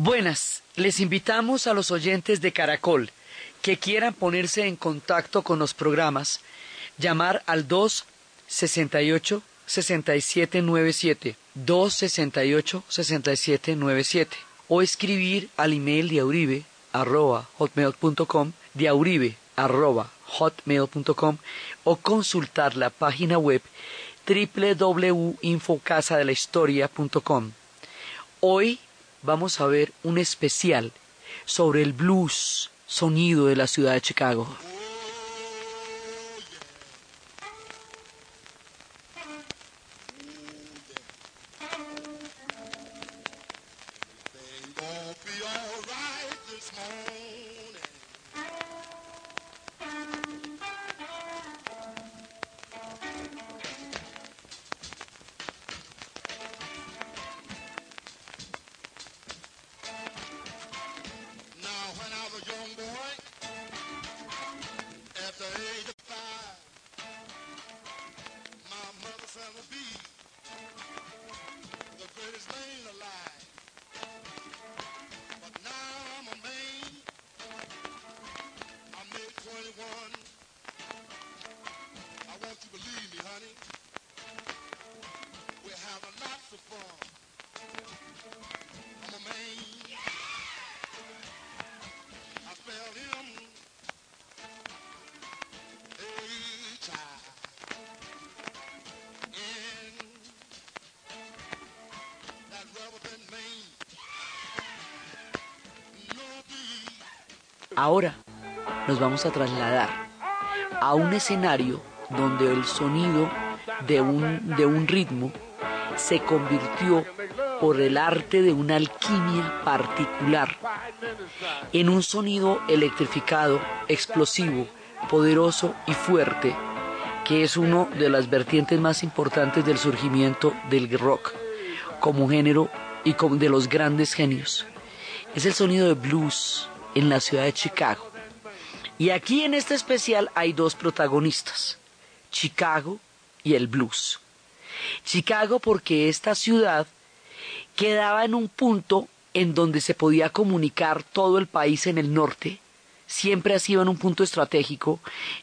Buenas, les invitamos a los oyentes de Caracol que quieran ponerse en contacto con los programas, llamar al 268 6797 268 6797 o escribir al email de Auribe arroba hotmail.com de arroba hotmail.com o consultar la página web www.infocasadelahistoria.com. Hoy vamos a ver un especial sobre el blues, sonido de la ciudad de Chicago. Ahora nos vamos a trasladar a un escenario donde el sonido de un, de un ritmo se convirtió por el arte de una alquimia particular en un sonido electrificado, explosivo, poderoso y fuerte, que es uno de las vertientes más importantes del surgimiento del rock como género y de los grandes genios. Es el sonido de blues, en la ciudad de Chicago. Y aquí en este especial hay dos protagonistas, Chicago y el blues. Chicago porque esta ciudad quedaba en un punto en donde se podía comunicar todo el país en el norte siempre ha sido en un punto estratégico.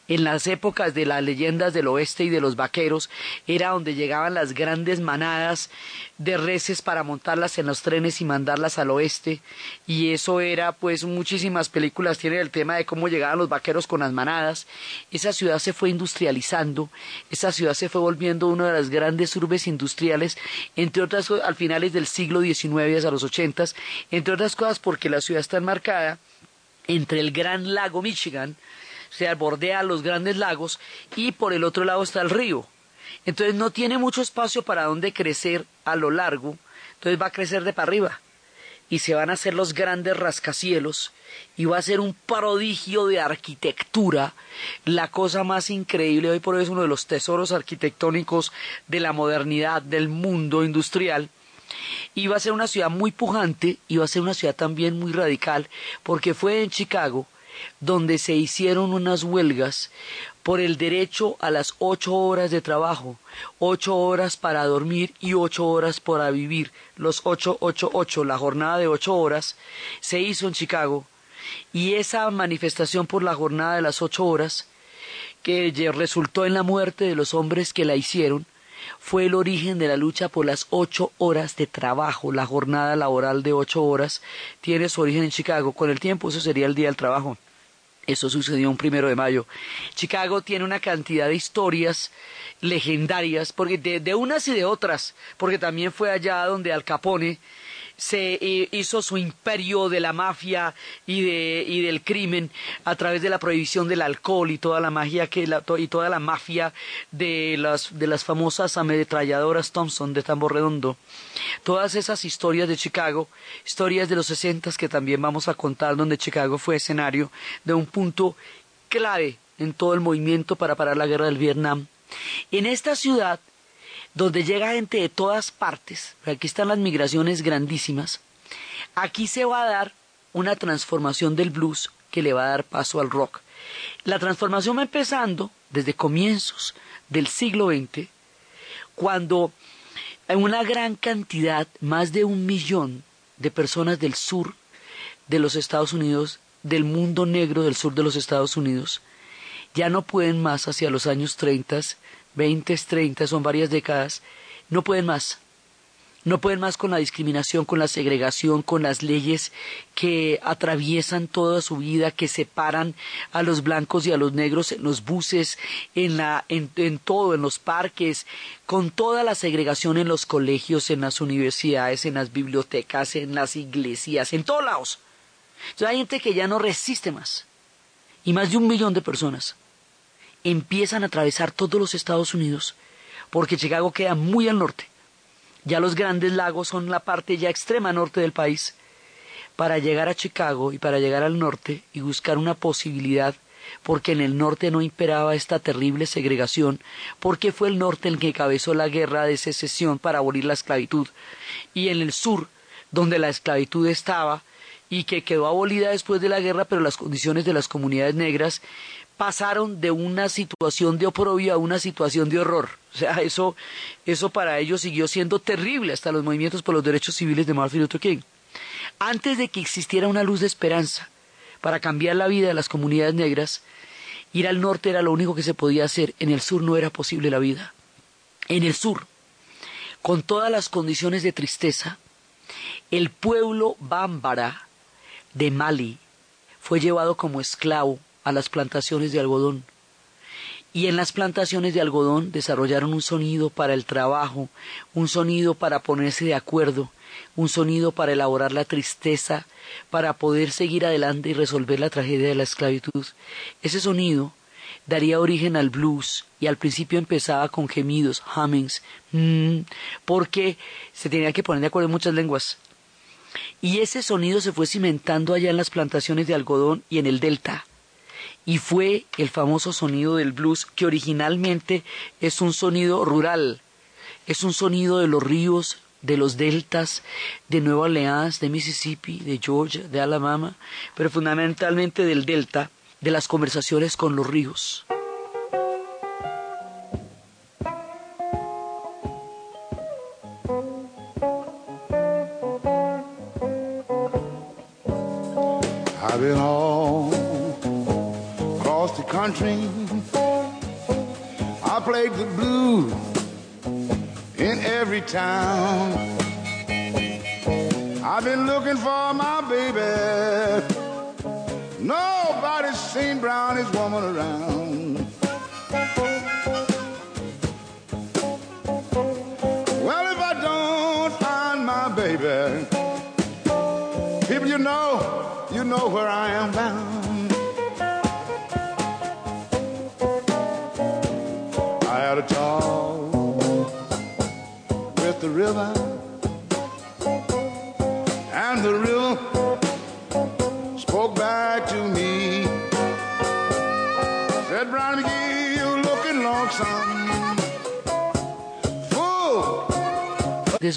En las épocas de las leyendas del oeste y de los vaqueros, era donde llegaban las grandes manadas de reses para montarlas en los trenes y mandarlas al oeste. Y eso era, pues, muchísimas películas tienen el tema de cómo llegaban los vaqueros con las manadas. Esa ciudad se fue industrializando, esa ciudad se fue volviendo una de las grandes urbes industriales, entre otras al finales del siglo XIX hasta los ochentas, entre otras cosas porque la ciudad está enmarcada entre el gran lago Michigan, o sea, bordea los grandes lagos, y por el otro lado está el río. Entonces no tiene mucho espacio para donde crecer a lo largo, entonces va a crecer de para arriba. Y se van a hacer los grandes rascacielos, y va a ser un prodigio de arquitectura, la cosa más increíble, hoy por hoy es uno de los tesoros arquitectónicos de la modernidad, del mundo industrial, Iba a ser una ciudad muy pujante, iba a ser una ciudad también muy radical, porque fue en Chicago donde se hicieron unas huelgas por el derecho a las ocho horas de trabajo, ocho horas para dormir y ocho horas para vivir, los ocho, ocho, ocho, la jornada de ocho horas se hizo en Chicago y esa manifestación por la jornada de las ocho horas que resultó en la muerte de los hombres que la hicieron, fue el origen de la lucha por las ocho horas de trabajo. La jornada laboral de ocho horas tiene su origen en Chicago. Con el tiempo eso sería el Día del Trabajo. Eso sucedió un primero de mayo. Chicago tiene una cantidad de historias legendarias, porque de, de, unas y de otras, porque también fue allá donde Al Capone se hizo su imperio de la mafia y, de, y del crimen a través de la prohibición del alcohol y toda la magia que la, y toda la mafia de las, de las famosas ametralladoras Thompson de Tambor Redondo. Todas esas historias de Chicago, historias de los sesentas que también vamos a contar donde Chicago fue escenario de un punto clave en todo el movimiento para parar la guerra del Vietnam. En esta ciudad donde llega gente de todas partes, aquí están las migraciones grandísimas, aquí se va a dar una transformación del blues que le va a dar paso al rock. La transformación va empezando desde comienzos del siglo XX, cuando una gran cantidad, más de un millón de personas del sur de los Estados Unidos, del mundo negro del sur de los Estados Unidos, ya no pueden más hacia los años 30, 20, 30, son varias décadas, no pueden más no pueden más con la discriminación, con la segregación, con las leyes que atraviesan toda su vida, que separan a los blancos y a los negros en los buses, en, la, en, todo, en los parques, con toda la segregación en los colegios, en las universidades, en las bibliotecas, en las iglesias, en todos lados. Entonces hay gente que ya no resiste más. Y más de un millón de personas empiezan a atravesar todos los Estados Unidos porque Chicago queda muy al norte. Ya los grandes lagos son la parte ya extrema norte del país, para llegar a Chicago y para llegar al norte y buscar una posibilidad porque en el norte no imperaba esta terrible segregación, porque fue el norte el que encabezó la guerra de secesión para abolir la esclavitud, y en el sur, donde la esclavitud estaba, y que quedó abolida después de la guerra, pero las condiciones de las comunidades negras pasaron de una situación de oprobio a una situación de horror. O sea, eso, eso para ellos siguió siendo terrible hasta los movimientos por los derechos civiles de Martin Luther King. Antes de que existiera una luz de esperanza para cambiar la vida de las comunidades negras, ir al norte era lo único que se podía hacer, en el sur no era posible la vida. En el sur, con todas las condiciones de tristeza, el pueblo bámbara de Mali fue llevado como esclavo a las plantaciones de algodón. Y en las plantaciones de algodón desarrollaron un sonido para el trabajo, un sonido para ponerse de acuerdo, un sonido para elaborar la tristeza, para poder seguir adelante y resolver la tragedia de la esclavitud. Ese sonido daría origen al blues y al principio empezaba con gemidos, hummings, mm, porque se tenía que poner de acuerdo en muchas lenguas. Y ese sonido se fue cimentando allá en las plantaciones de algodón y en el delta y fue el famoso sonido del blues que originalmente es un sonido rural, es un sonido de los ríos, de los deltas, de Nueva Orleans, de Mississippi, de Georgia, de Alabama, pero fundamentalmente del delta, de las conversaciones con los ríos. Town. I've been looking for my baby. Nobody's seen Brownie's woman around. Well, if I don't find my baby, people you know, you know where I am bound.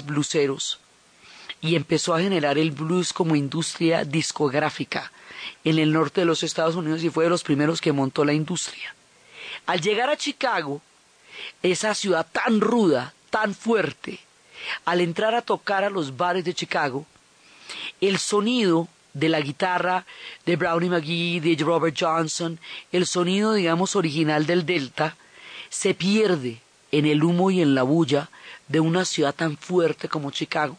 Bluseros. Y empezó a generar el blues como industria discográfica en el norte de los Estados Unidos y fue de los primeros que montó la industria. Al llegar a Chicago, esa ciudad tan ruda, tan fuerte, al entrar a tocar a los bares de Chicago, el sonido de la guitarra de Brownie McGee, de Robert Johnson, el sonido, digamos, original del Delta, se pierde en el humo y en la bulla de una ciudad tan fuerte como Chicago.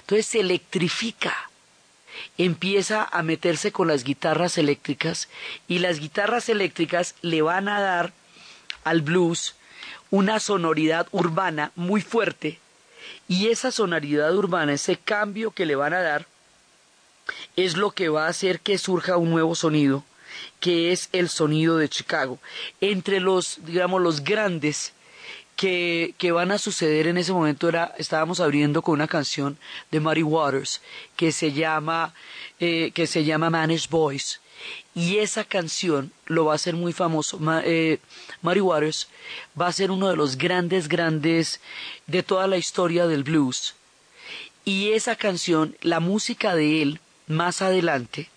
Entonces se electrifica, empieza a meterse con las guitarras eléctricas y las guitarras eléctricas le van a dar al blues una sonoridad urbana muy fuerte y esa sonoridad urbana, ese cambio que le van a dar, es lo que va a hacer que surja un nuevo sonido, que es el sonido de Chicago. Entre los, digamos, los grandes que, que, van a suceder en ese momento era, estábamos abriendo con una canción de Mary Waters que se llama, eh, que se llama Managed Voice. Y esa canción lo va a hacer muy famoso. Eh, Mary Waters va a ser uno de los grandes, grandes de toda la historia del blues. Y esa canción, la música de él, más adelante,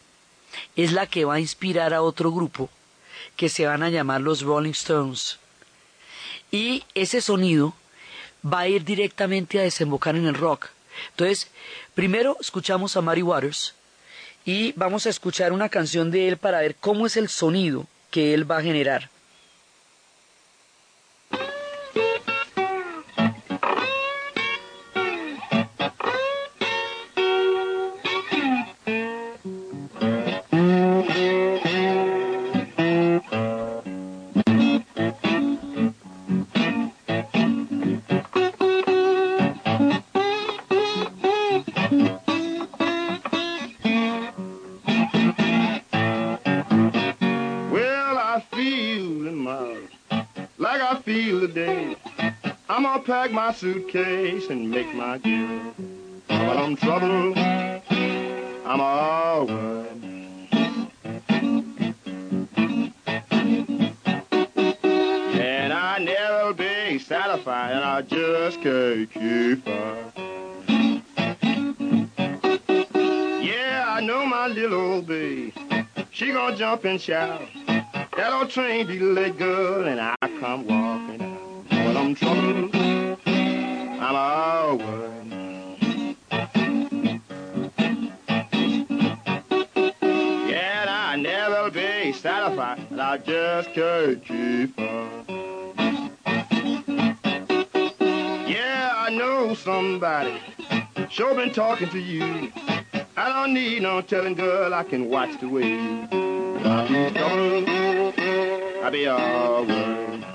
es la que va a inspirar a otro grupo que se van a llamar los Rolling Stones y ese sonido va a ir directamente a desembocar en el rock. Entonces, primero escuchamos a Mary Waters y vamos a escuchar una canción de él para ver cómo es el sonido que él va a generar. Suitcase and make my get. But I'm trouble, I'm all one. And I never be satisfied, and I just can't keep up. Yeah, I know my little old babe. She gonna jump and shout. That old train be late, girl, and I sure been talking to you. I don't need no telling, girl, I can watch the way you. I'll be all one.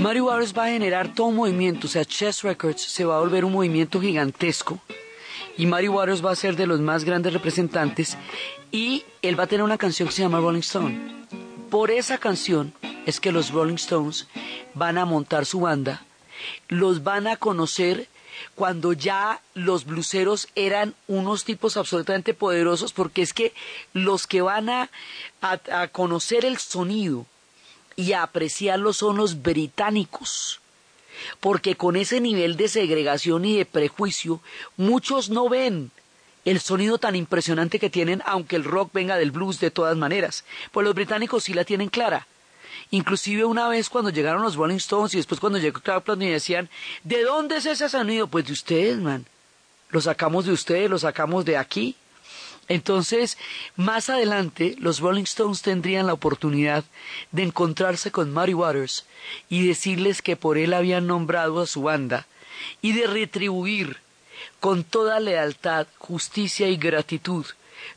Mario Waters va a generar todo un movimiento, o sea, Chess Records se va a volver un movimiento gigantesco y Mario Waters va a ser de los más grandes representantes y él va a tener una canción que se llama Rolling Stone. Por esa canción es que los Rolling Stones van a montar su banda, los van a conocer cuando ya los bluseros eran unos tipos absolutamente poderosos, porque es que los que van a, conocer el sonido y a apreciarlo son los británicos porque con ese nivel de segregación y de prejuicio, muchos no ven el sonido tan impresionante que tienen, aunque el rock venga del blues de todas maneras. Pues los británicos sí la tienen clara. Inclusive una vez cuando llegaron los Rolling Stones y después cuando llegó Clapton y decían, ¿de dónde es ese sonido? Pues de ustedes, man. Lo sacamos de ustedes, lo sacamos de aquí. Entonces, más adelante, los Rolling Stones tendrían la oportunidad de encontrarse con Muddy Waters y decirles que por él habían nombrado a su banda y de retribuir con toda lealtad, justicia y gratitud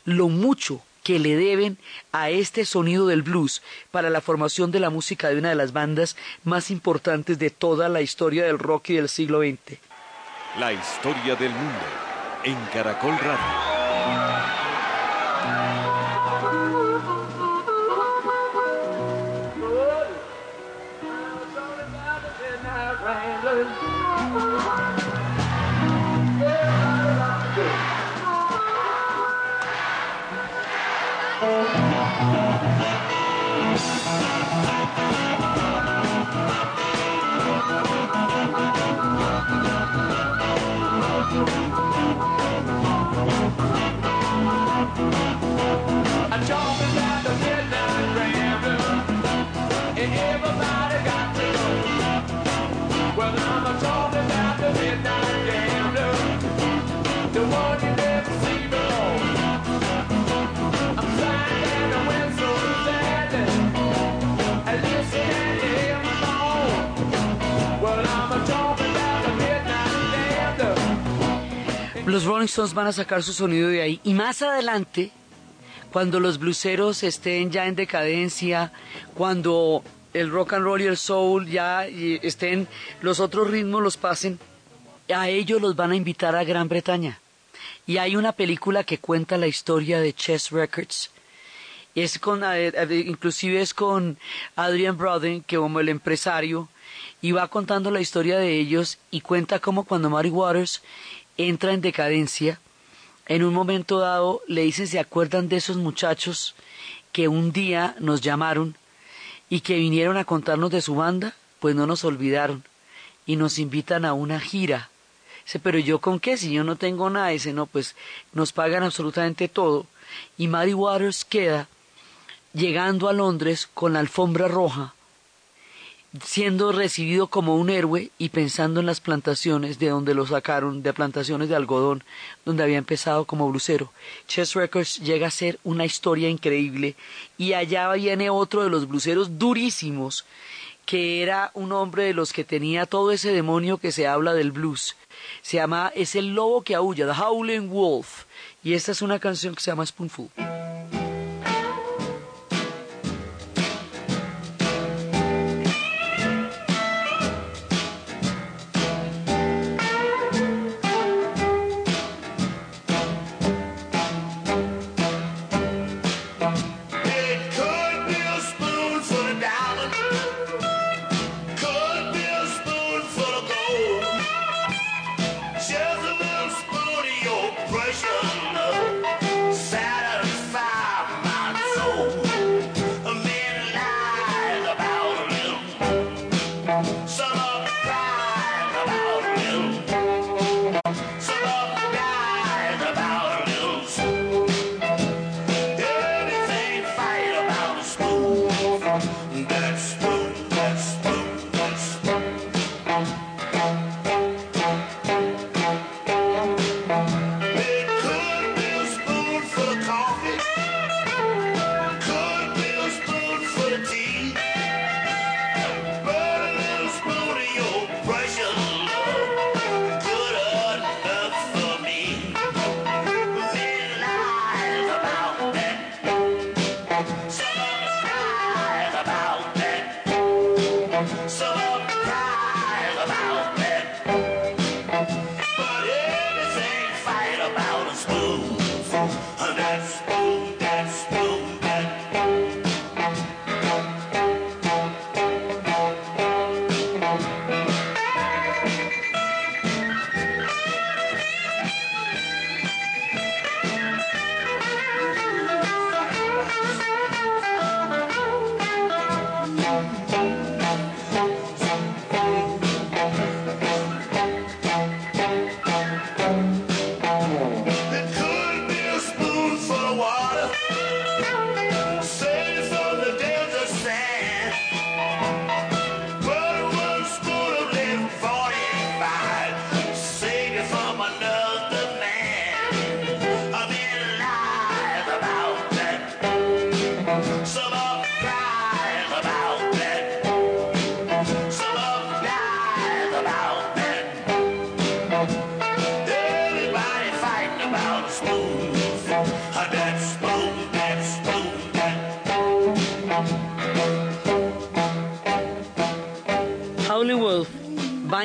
lo mucho que le deben a este sonido del blues para la formación de la música de una de las bandas más importantes de toda la historia del rock y del siglo XX. La historia del mundo en Caracol Radio. Thank you. all about Los Rolling Stones van a sacar su sonido de ahí. Y más adelante, cuando los bluseros estén ya en decadencia, cuando el rock and roll y el soul ya estén, los otros ritmos los pasen, a ellos los van a invitar a Gran Bretaña. Y hay una película que cuenta la historia de Chess Records. Es con, eh, eh, inclusive es con Adrian Brody, que como el empresario, y va contando la historia de ellos y cuenta cómo cuando Mary Waters entra en decadencia, en un momento dado le dicen, ¿se acuerdan de esos muchachos que un día nos llamaron y que vinieron a contarnos de su banda? Pues no nos olvidaron y nos invitan a una gira. Dice, pero yo con qué, si yo no tengo nada, dice, no, pues nos pagan absolutamente todo. y Muddy Waters queda llegando a Londres con la alfombra roja, siendo recibido como un héroe y pensando en las plantaciones de donde lo sacaron, de plantaciones de algodón, donde había empezado como blusero. Chess Records llega a ser una historia increíble y allá viene otro de los bluseros durísimos, que era un hombre de los que tenía todo ese demonio que se habla del blues. Se llama, es el lobo que aúlla, The Howling Wolf, y esta es una canción que se llama Spoonful. I'll.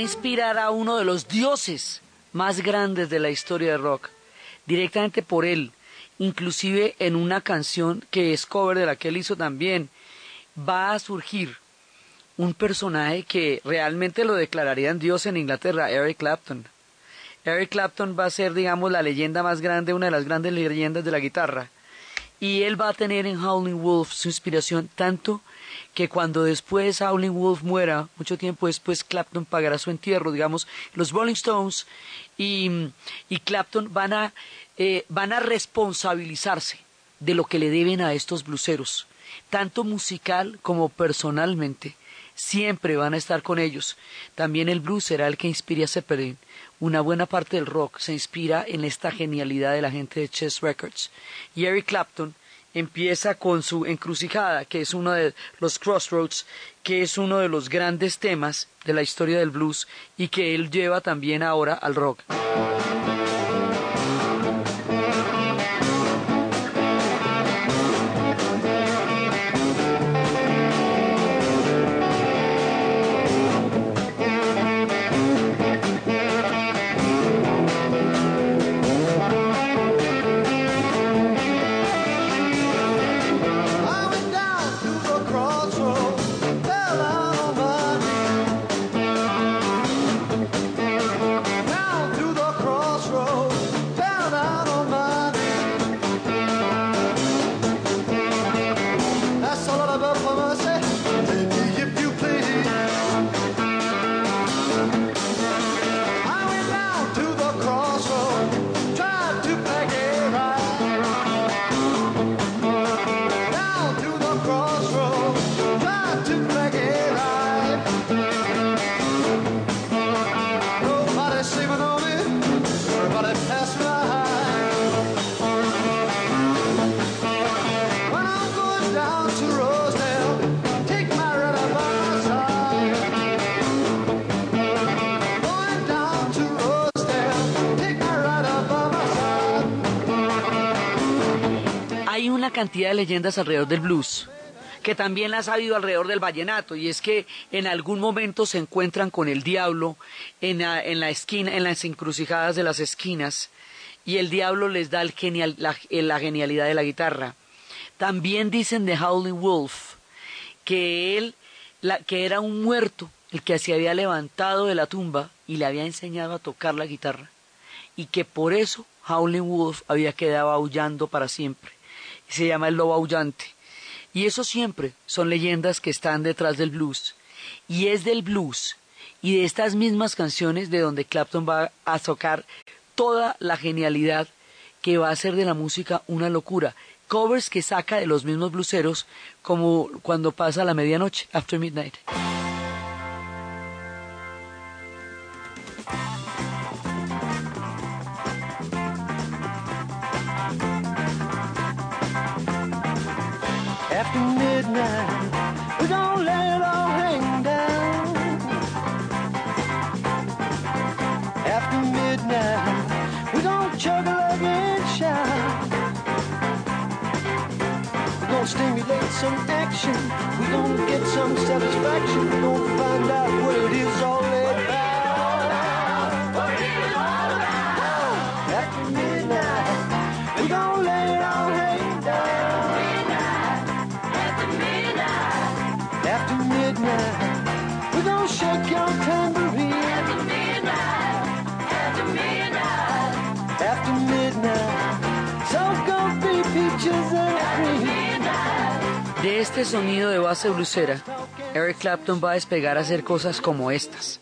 Inspirar a uno de los dioses más grandes de la historia de rock, directamente por él, inclusive en una canción que es cover de la que él hizo también, va a surgir un personaje que realmente lo declararían dios en Inglaterra, Eric Clapton. Eric Clapton va a ser, digamos, la leyenda más grande, una de las grandes leyendas de la guitarra. Y él va a tener en Howling Wolf su inspiración tanto que cuando después Howling Wolf muera, mucho tiempo después Clapton pagará su entierro, digamos, los Rolling Stones y, Clapton van a, eh, van a responsabilizarse de lo que le deben a estos bluseros, tanto musical como personalmente. Siempre van a estar con ellos. También el blues será el que inspire a Zeppelin. Una buena parte del rock se inspira en esta genialidad de la gente de Chess Records. Y Eric Clapton empieza con su encrucijada, que es uno de los crossroads, que es uno de los grandes temas de la historia del blues y que él lleva también ahora al rock. Leyendas alrededor del blues que también las ha habido alrededor del vallenato, y es que en algún momento se encuentran con el diablo en la, en la esquina, en las encrucijadas de las esquinas, y el diablo les da el genial, la, genialidad de la guitarra. También dicen de Howling Wolf que él, que era un muerto, el que se había levantado de la tumba y le había enseñado a tocar la guitarra, y que por eso Howling Wolf había quedado aullando para siempre. Se llama el lobo aullante. Y eso siempre son leyendas que están detrás del blues. Y es del blues y de estas mismas canciones de donde Clapton va a tocar toda la genialidad que va a hacer de la música una locura. Covers que saca de los mismos bluseros como cuando pasa la medianoche, After midnight. Stimulate some action. We're gonna get some satisfaction. We're gonna find out what it is all este sonido de base blusera, Eric Clapton va a despegar a hacer cosas como estas.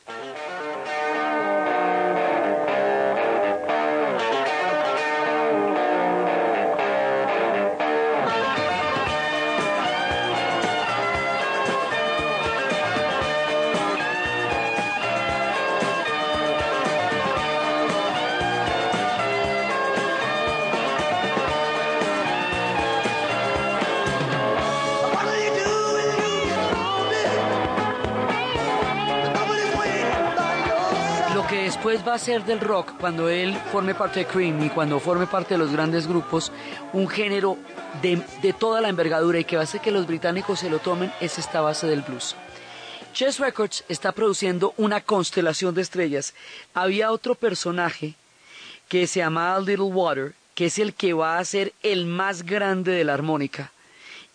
A ser del rock cuando él forme parte de Cream y cuando forme parte de los grandes grupos, un género de, de toda la envergadura y que va a hacer que los británicos se lo tomen, es esta base del blues. Chess Records está produciendo una constelación de estrellas. Había otro personaje que se llamaba Little Water, que es el que va a ser el más grande de la armónica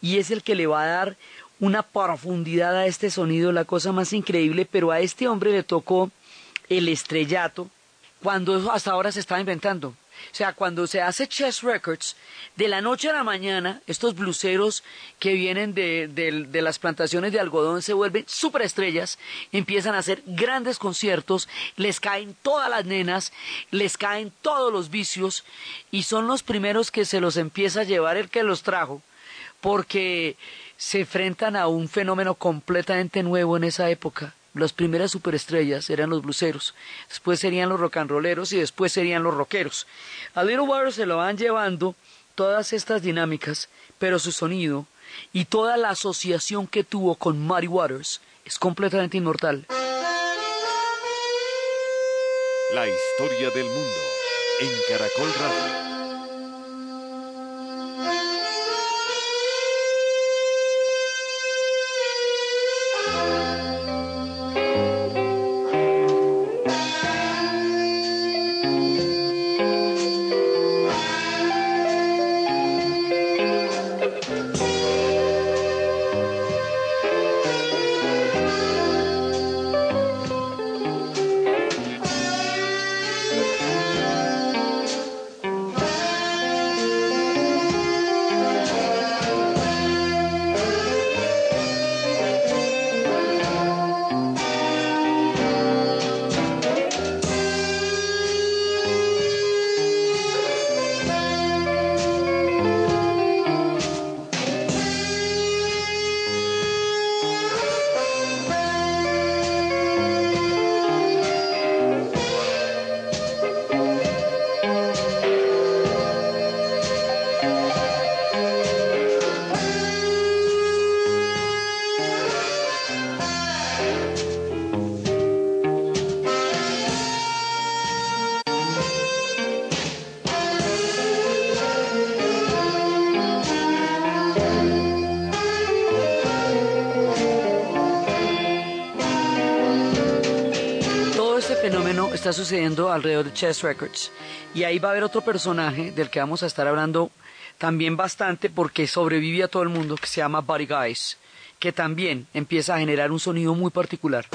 y es el que le va a dar una profundidad a este sonido, la cosa más increíble, pero a este hombre le tocó el estrellato cuando hasta ahora se estaba inventando. O sea, cuando se hace Chess Records, de la noche a la mañana, estos bluseros que vienen de, las plantaciones de algodón se vuelven superestrellas, empiezan a hacer grandes conciertos, les caen todas las nenas, les caen todos los vicios, y son los primeros que se los empieza a llevar el que los trajo, porque se enfrentan a un fenómeno completamente nuevo en esa época las primeras superestrellas eran los bluseros, después serían los rock and rolleros y después serían los rockeros. A Little Water se lo van llevando todas estas dinámicas, pero su sonido y toda la asociación que tuvo con Muddy Waters es completamente inmortal. La historia del mundo en Caracol Radio. Está sucediendo alrededor de Chess Records. Y ahí va a haber otro personaje del que vamos a estar hablando también bastante porque sobrevive a todo el mundo, que se llama Buddy Guys, que también empieza a generar un sonido muy particular.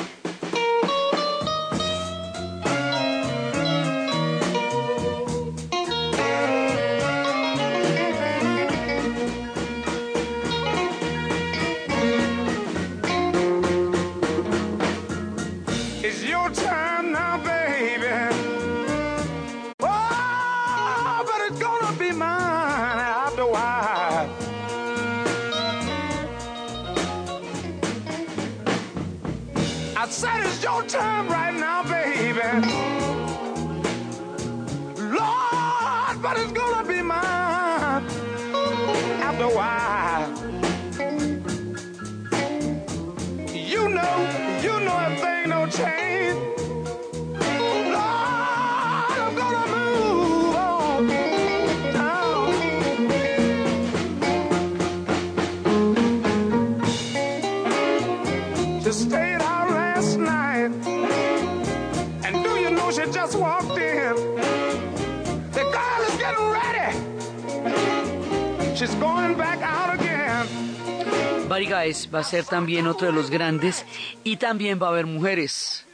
Guys va a ser también otro de los grandes y también va a haber mujeres.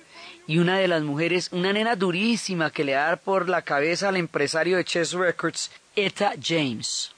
Y una de las mujeres, una nena durísima que le da por la cabeza al empresario de Chess Records, Etta James.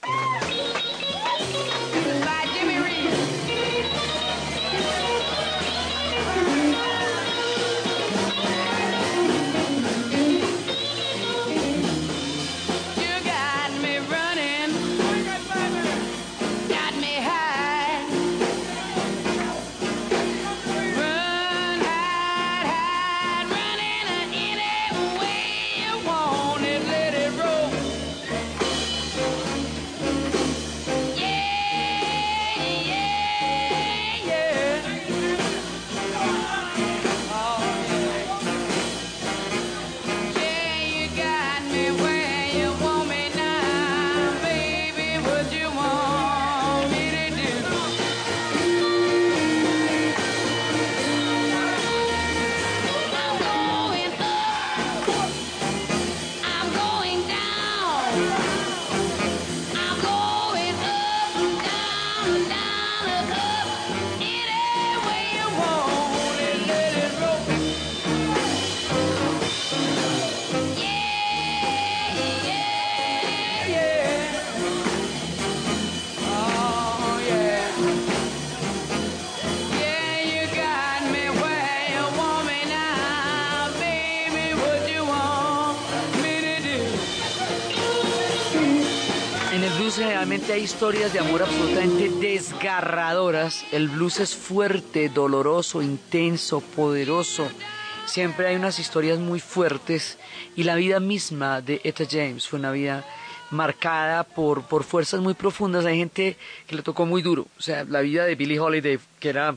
Historias de amor absolutamente desgarradoras. El blues es fuerte, doloroso, intenso, poderoso. Siempre hay unas historias muy fuertes y la vida misma de Etta James fue una vida marcada por, por fuerzas muy profundas. Hay gente que le tocó muy duro. O sea, la vida de Billie Holiday, que era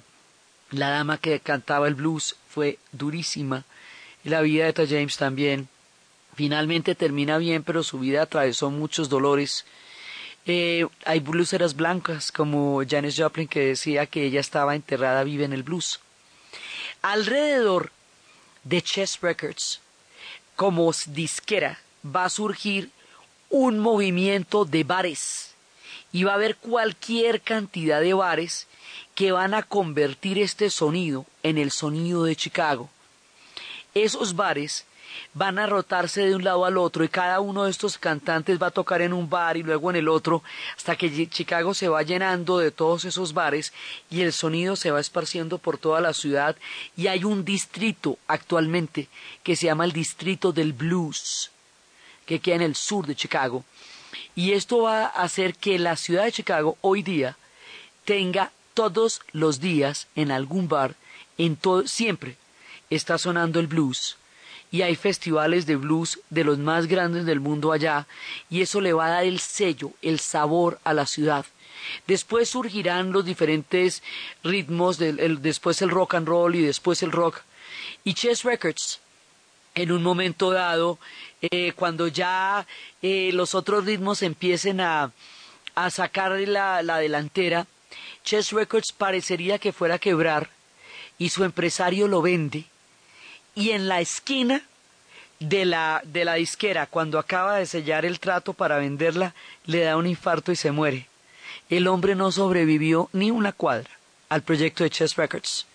la dama que cantaba el blues, fue durísima. Y la vida de Etta James también. Finalmente termina bien, pero su vida atravesó muchos dolores. Eh, hay blueseras blancas como Janis Joplin que decía que ella estaba enterrada viva en el blues. Alrededor de Chess Records, como disquera, va a surgir un movimiento de bares y va a haber cualquier cantidad de bares que van a convertir este sonido en el sonido de Chicago. Esos bares van a rotarse de un lado al otro y cada uno de estos cantantes va a tocar en un bar y luego en el otro hasta que Chicago se va llenando de todos esos bares y el sonido se va esparciendo por toda la ciudad y hay un distrito actualmente que se llama el distrito del blues que queda en el sur de Chicago. Y esto va a hacer que la ciudad de Chicago hoy día tenga todos los días en algún bar en todo siempre está sonando el blues y hay festivales de blues de los más grandes del mundo allá y eso le va a dar el sello, el sabor a la ciudad. Después surgirán los diferentes ritmos, del, el, después el rock and roll y después el rock. Y Chess Records, en un momento dado, eh, cuando ya eh, los otros ritmos empiecen a, a sacar la, la delantera, Chess Records parecería que fuera a quebrar y su empresario lo vende y en la esquina de la, de la disquera, cuando acaba de sellar el trato para venderla, le da un infarto y se muere. El hombre no sobrevivió ni una cuadra al proyecto de Chess Records.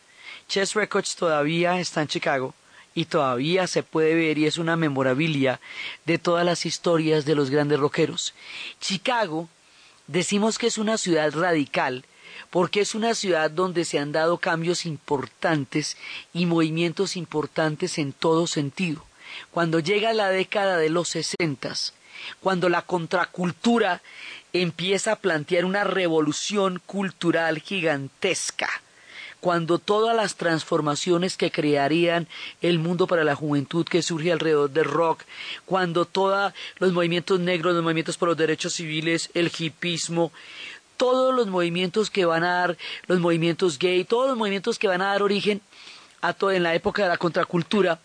Chess Records todavía está en Chicago y todavía se puede ver y es una memorabilia de todas las historias de los grandes rockeros. Chicago decimos que es una ciudad radical porque es una ciudad donde se han dado cambios importantes y movimientos importantes en todo sentido. Cuando llega la década de los sesentas, cuando la contracultura empieza a plantear una revolución cultural gigantesca, cuando todas las transformaciones que crearían el mundo para la juventud que surge alrededor del rock, cuando todos los movimientos negros, los movimientos por los derechos civiles, el hipismo, todos los movimientos que van a dar, los movimientos gay, todos los movimientos que van a dar origen a todo en la época de la contracultura,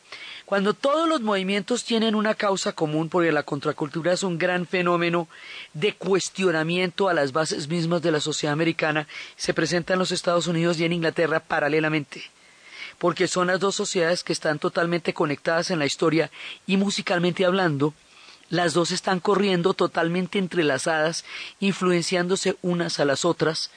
cuando todos los movimientos tienen una causa común, porque la contracultura es un gran fenómeno de cuestionamiento a las bases mismas de la sociedad americana, se presenta en los Estados Unidos y en Inglaterra paralelamente, porque son las dos sociedades que están totalmente conectadas en la historia y musicalmente hablando, las dos están corriendo totalmente entrelazadas, influenciándose unas a las otras.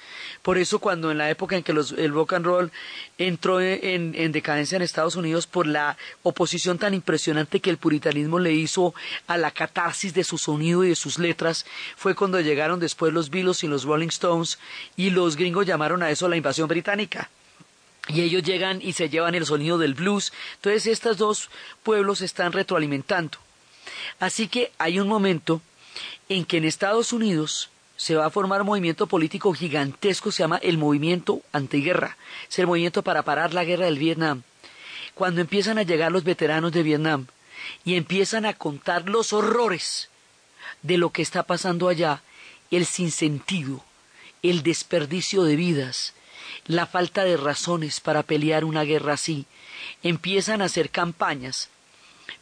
Por eso cuando en la época en que los- el rock and roll entró en, en decadencia en Estados Unidos por la oposición tan impresionante que el puritanismo le hizo a la catarsis de su sonido y de sus letras, fue cuando llegaron después los Beatles y los Rolling Stones y los gringos llamaron a eso la invasión británica y ellos llegan y se llevan el sonido del blues. Entonces estos dos pueblos se están retroalimentando. Así que hay un momento en que en Estados Unidos se va a formar un movimiento político gigantesco, se llama el movimiento antiguerra, es el movimiento para parar la guerra del Vietnam. Cuando empiezan a llegar los veteranos de Vietnam y empiezan a contar los horrores de lo que está pasando allá, el sinsentido, el desperdicio de vidas, la falta de razones para pelear una guerra así, empiezan a hacer campañas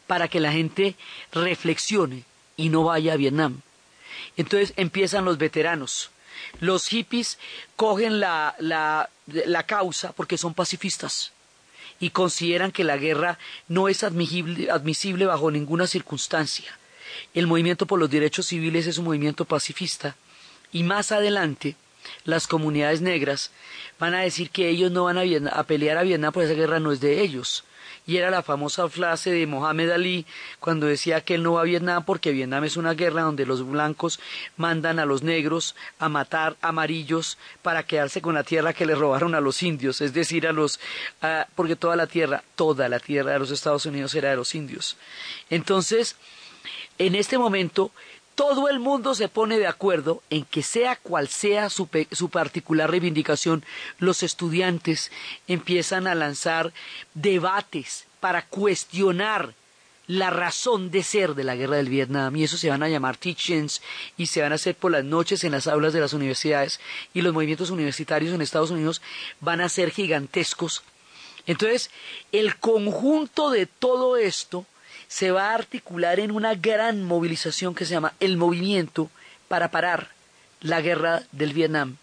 para que la gente reflexione y no vaya a Vietnam. Entonces empiezan los veteranos. Los hippies cogen la, la, la causa porque son pacifistas y consideran que la guerra no es admisible, admisible bajo ninguna circunstancia. El movimiento por los derechos civiles es un movimiento pacifista y más adelante las comunidades negras van a decir que ellos no van a, a pelear a Vietnam porque esa guerra no es de ellos. Y era la famosa frase de Mohamed Ali cuando decía que él no va a Vietnam porque Vietnam es una guerra donde los blancos mandan a los negros a matar amarillos para quedarse con la tierra que le robaron a los indios, es decir, a los porque toda la tierra, toda la tierra de los Estados Unidos era de los indios. Entonces, en este momento todo el mundo se pone de acuerdo en que sea cual sea su, su particular reivindicación, los estudiantes empiezan a lanzar debates para cuestionar la razón de ser de la guerra del Vietnam y eso se van a llamar teachings y se van a hacer por las noches en las aulas de las universidades y los movimientos universitarios en Estados Unidos van a ser gigantescos. Entonces, el conjunto de todo esto se va a articular en una gran movilización que se llama el movimiento para parar la guerra del Vietnam.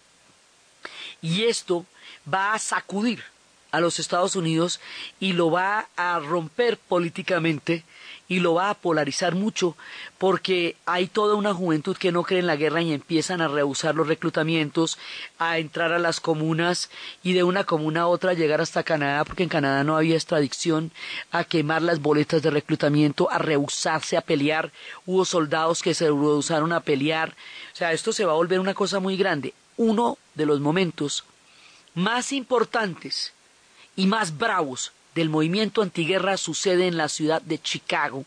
Y esto va a sacudir a los Estados Unidos y lo va a romper políticamente y lo va a polarizar mucho porque hay toda una juventud que no cree en la guerra y empiezan a rehusar los reclutamientos, a entrar a las comunas y de una comuna a otra llegar hasta Canadá porque en Canadá no había extradición, a quemar las boletas de reclutamiento, a rehusarse a pelear. Hubo soldados que se rehusaron a pelear. O sea, esto se va a volver una cosa muy grande. Uno de los momentos más importantes y más bravos del movimiento antiguerra sucede en la ciudad de Chicago,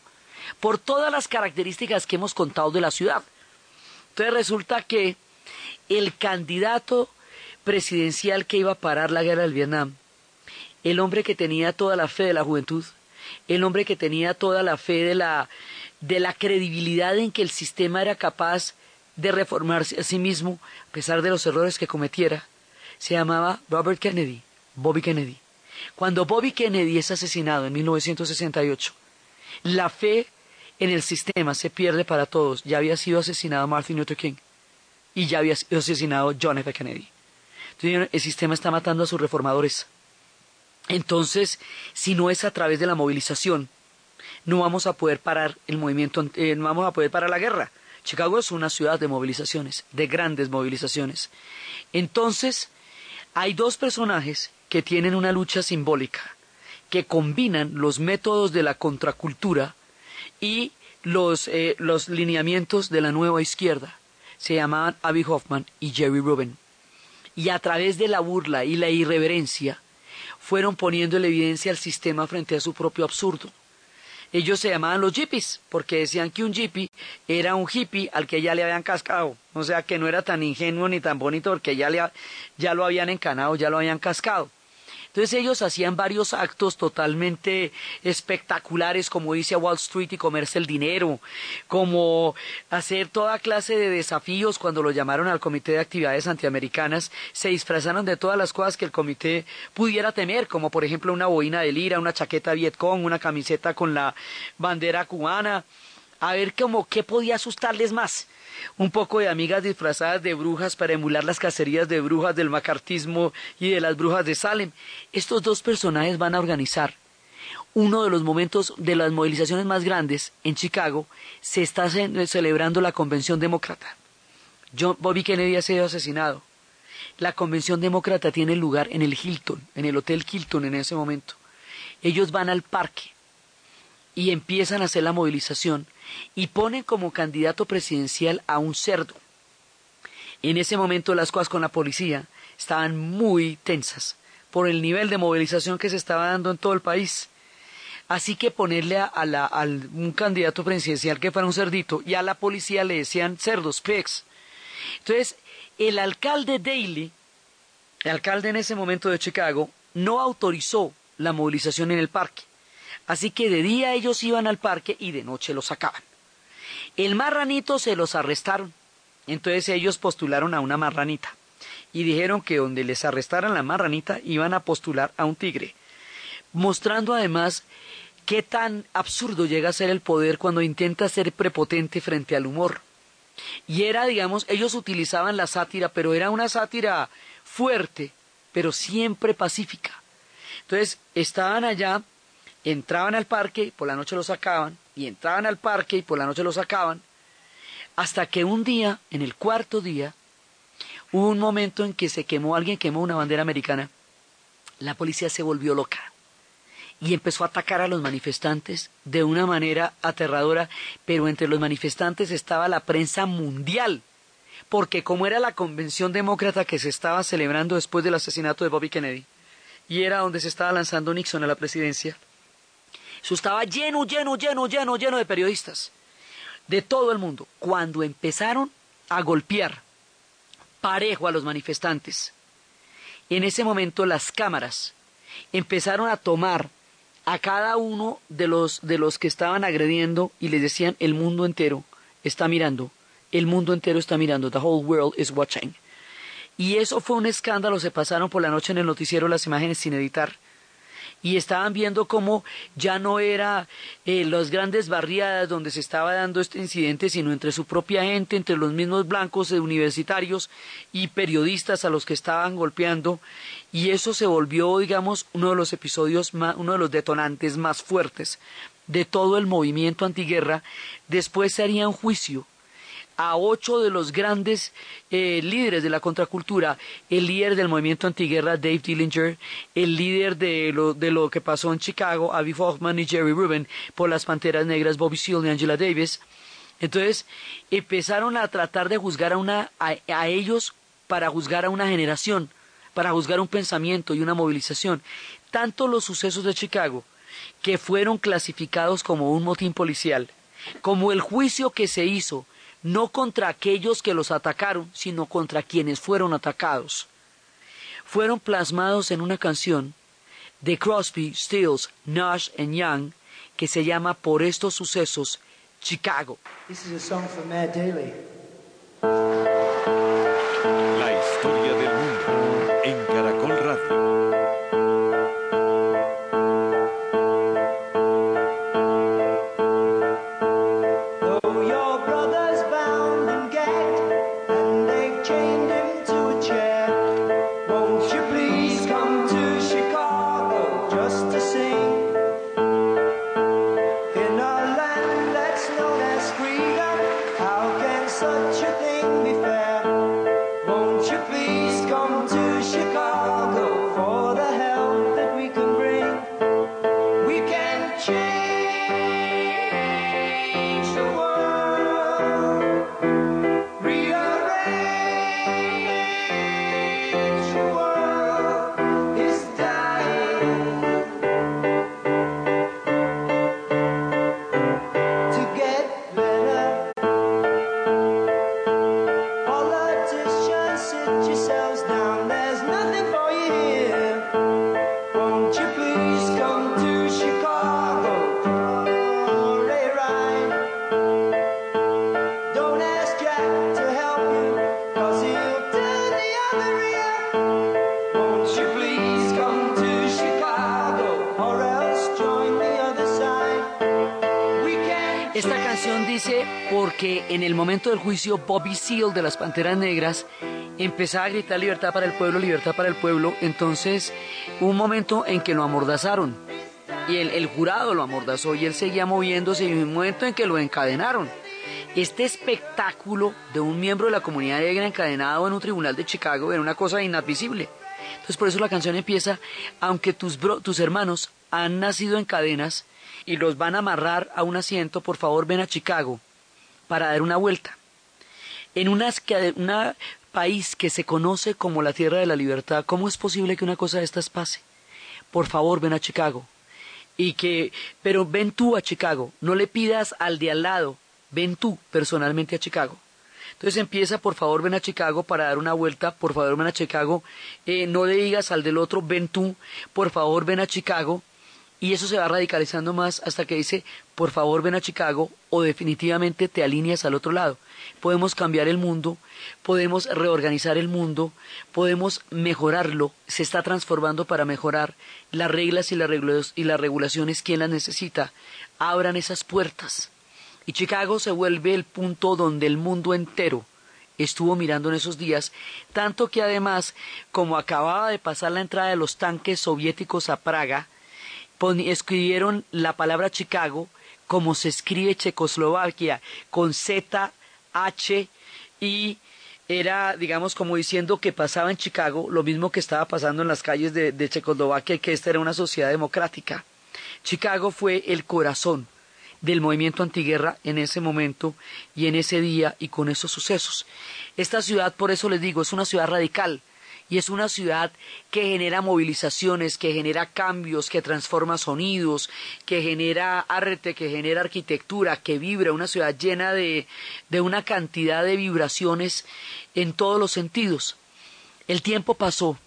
por todas las características que hemos contado de la ciudad. Entonces resulta que el candidato presidencial que iba a parar la guerra del Vietnam, el hombre que tenía toda la fe de la juventud, el hombre que tenía toda la fe de la, de la credibilidad en que el sistema era capaz de reformarse a sí mismo, a pesar de los errores que cometiera, se llamaba Robert Kennedy, Bobby Kennedy. Cuando Bobby Kennedy es asesinado en 1968, la fe en el sistema se pierde para todos. Ya había sido asesinado Martin Luther King y ya había sido asesinado John F. Kennedy. Entonces, el sistema está matando a sus reformadores. Entonces, si no es a través de la movilización, no vamos a poder parar el movimiento, eh, no vamos a poder parar la guerra. Chicago es una ciudad de movilizaciones, de grandes movilizaciones. Entonces, hay dos personajes que tienen una lucha simbólica, que combinan los métodos de la contracultura y los, eh, los lineamientos de la nueva izquierda. Se llamaban Abby Hoffman y Jerry Rubin. Y a través de la burla y la irreverencia, fueron poniendo en evidencia al sistema frente a su propio absurdo. Ellos se llamaban los hippies, porque decían que un hippie era un hippie al que ya le habían cascado. O sea, que no era tan ingenuo ni tan bonito porque ya, le, ya lo habían encanado, ya lo habían cascado. Entonces ellos hacían varios actos totalmente espectaculares, como dice Wall Street y comerse el dinero, como hacer toda clase de desafíos. Cuando lo llamaron al Comité de Actividades Antiamericanas, se disfrazaron de todas las cosas que el comité pudiera temer, como por ejemplo una boina de lira, una chaqueta Vietcong, una camiseta con la bandera cubana, a ver cómo qué podía asustarles más un poco de amigas disfrazadas de brujas para emular las cacerías de brujas del macartismo y de las brujas de Salem. Estos dos personajes van a organizar uno de los momentos de las movilizaciones más grandes en Chicago. Se está ce- celebrando la Convención Demócrata. John Bobby Kennedy ha sido asesinado. La Convención Demócrata tiene lugar en el Hilton, en el Hotel Hilton en ese momento. Ellos van al parque y empiezan a hacer la movilización y ponen como candidato presidencial a un cerdo. En ese momento las cosas con la policía estaban muy tensas por el nivel de movilización que se estaba dando en todo el país. Así que ponerle a, un candidato presidencial que fuera un cerdito y a la policía le decían cerdos, pigs. Entonces, el alcalde Daley, el alcalde en ese momento de Chicago, no autorizó la movilización en el parque. Así que de día ellos iban al parque y de noche los sacaban. El marranito se los arrestaron. Entonces ellos postularon a una marranita. Y dijeron que donde les arrestaran la marranita iban a postular a un tigre. Mostrando además qué tan absurdo llega a ser el poder cuando intenta ser prepotente frente al humor. Y era, digamos, ellos utilizaban la sátira, pero era una sátira fuerte, pero siempre pacífica. Entonces, estaban allá, entraban al parque y por la noche lo sacaban, y entraban al parque y por la noche lo sacaban, hasta que un día, en el cuarto día, hubo un momento en que se quemó, alguien quemó una bandera americana, la policía se volvió loca y empezó a atacar a los manifestantes de una manera aterradora, pero entre los manifestantes estaba la prensa mundial, porque como era la convención demócrata que se estaba celebrando después del asesinato de Bobby Kennedy, y era donde se estaba lanzando Nixon a la presidencia, eso estaba lleno, lleno, lleno, lleno, lleno de periodistas de todo el mundo. Cuando empezaron a golpear parejo a los manifestantes, en ese momento las cámaras empezaron a tomar a cada uno de los de los que estaban agrediendo y les decían el mundo entero está mirando, el mundo entero está mirando, the whole world is watching. Y eso fue un escándalo, se pasaron por la noche en el noticiero las imágenes sin editar y estaban viendo cómo ya no era eh, las grandes barriadas donde se estaba dando este incidente, sino entre su propia gente, entre los mismos blancos universitarios y periodistas a los que estaban golpeando, y eso se volvió, digamos, uno de los episodios, más, uno de los detonantes más fuertes de todo el movimiento antiguerra. Después se haría un juicio a ocho de los grandes eh, líderes de la contracultura, el líder del movimiento antiguerra, Dave Dillinger, el líder de lo, que pasó en Chicago, Avi Hoffman y Jerry Rubin, por las Panteras Negras, Bobby Seale y Angela Davis. Entonces empezaron a tratar de juzgar a, una, a ellos para juzgar a una generación, para juzgar un pensamiento y una movilización. Tanto los sucesos de Chicago, que fueron clasificados como un motín policial, como el juicio que se hizo no contra aquellos que los atacaron, sino contra quienes fueron atacados. Fueron plasmados en una canción de Crosby, Stills, Nash and Young que se llama Por estos sucesos Chicago. This is a song for Mayor Daley. La historia del juicio Bobby Seale de las Panteras Negras empezaba a gritar libertad para el pueblo, libertad para el pueblo. Entonces un momento en que lo amordazaron y el, jurado lo amordazó y él seguía moviéndose y un momento en que lo encadenaron. Este espectáculo de un miembro de la comunidad negra encadenado en un tribunal de Chicago era una cosa inadmisible. Entonces por eso la canción empieza, aunque tus, bro- tus hermanos han nacido en cadenas y los van a amarrar a un asiento, por favor ven a Chicago para dar una vuelta. En unas una país que se conoce como la tierra de la libertad, ¿cómo es posible que una cosa de estas pase? Por favor ven a Chicago. Y que, pero ven tú a Chicago, no le pidas al de al lado, ven tú personalmente a Chicago. Entonces empieza, por favor, ven a Chicago para dar una vuelta, por favor, ven a Chicago, eh, no le digas al del otro, ven tú, por favor, ven a Chicago, y eso se va radicalizando más hasta que dice, por favor, ven a Chicago, o definitivamente te alineas al otro lado. Podemos cambiar el mundo, podemos reorganizar el mundo, podemos mejorarlo, se está transformando para mejorar las reglas y las, regula- y las regulaciones, ¿quién las necesita? Abran esas puertas. Y Chicago se vuelve el punto donde el mundo entero estuvo mirando en esos días, tanto que además, como acababa de pasar la entrada de los tanques soviéticos a Praga, escribieron la palabra Chicago como se escribe Checoslovaquia, con Z, H y era, digamos, como diciendo que pasaba en Chicago lo mismo que estaba pasando en las calles de, de Checoslovaquia que esta era una sociedad democrática. Chicago fue el corazón del movimiento antiguerra en ese momento y en ese día y con esos sucesos. Esta ciudad, por eso les digo, es una ciudad radical y es una ciudad que genera movilizaciones, que genera cambios, que transforma sonidos, que genera arte, que genera arquitectura, que vibra, una ciudad llena de, de una cantidad de vibraciones en todos los sentidos. El tiempo pasó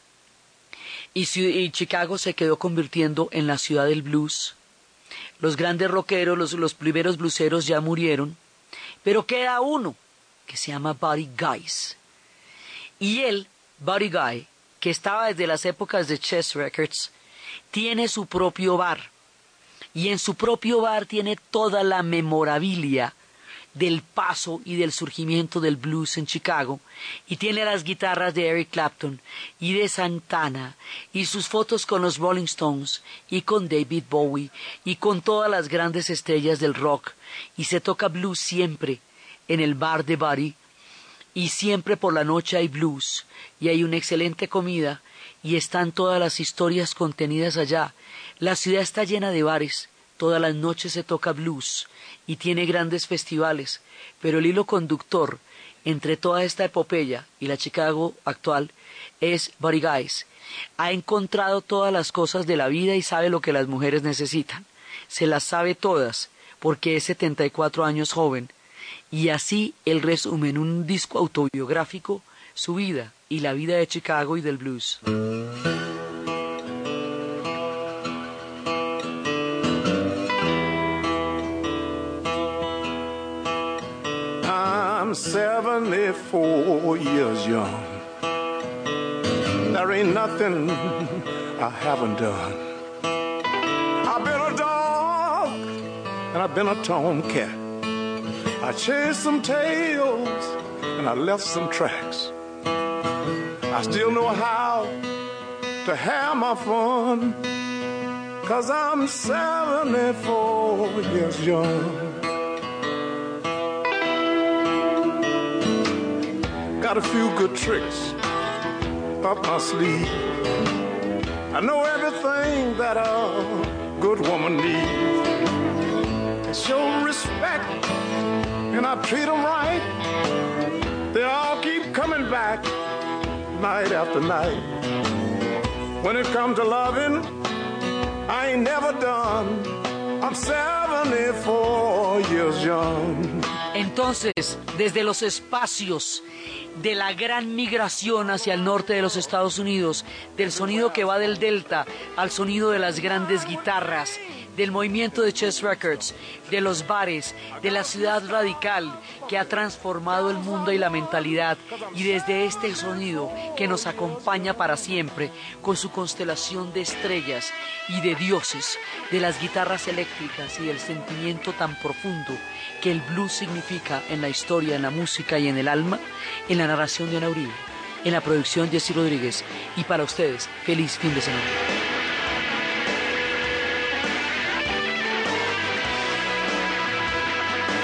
y, Chicago se quedó convirtiendo en la ciudad del blues. Los grandes rockeros, los, los primeros blueseros ya murieron, pero queda uno que se llama Buddy Guys. Y él, Buddy Guy, que estaba desde las épocas de Chess Records, tiene su propio bar. Y en su propio bar tiene toda la memorabilia del paso y del surgimiento del blues en Chicago, y tiene las guitarras de Eric Clapton y de Santana, y sus fotos con los Rolling Stones, y con David Bowie, y con todas las grandes estrellas del rock, y se toca blues siempre en el bar de Buddy, y siempre por la noche hay blues, y hay una excelente comida, y están todas las historias contenidas allá. La ciudad está llena de bares, todas las noches se toca blues, y tiene grandes festivales, pero el hilo conductor entre toda esta epopeya y la Chicago actual es Buddy Guys. Ha encontrado todas las cosas de la vida y sabe lo que las mujeres necesitan. Se las sabe todas, porque es 74 años joven, y así él resume en un disco autobiográfico su vida y la vida de Chicago y del blues. I'm 74 years young. There ain't nothing I haven't done. I've been a dog and I've been a tomcat. I chased some tails and I left some tracks. I still know how to have my fun. Cause I'm 74 years young. Got a few good tricks up my sleeve. I know everything that a good woman needs. Show respect and I treat them right. They all keep coming back night after night. When it comes to loving, I ain't never done. I'm 74 years young. Entonces, desde los espacios de la gran migración hacia el norte de los Estados Unidos, del sonido que va del delta al sonido de las grandes guitarras, del movimiento de Chess Records, de los bares, de la ciudad radical que ha transformado el mundo y la mentalidad, y desde este sonido que nos acompaña para siempre, con su constelación de estrellas y de dioses, de las guitarras eléctricas y del sentimiento tan profundo que el blues significa en la historia, en la música y en el alma, en la narración de Ana Uribe, en la producción Jesse Rodríguez, y para ustedes, feliz fin de semana.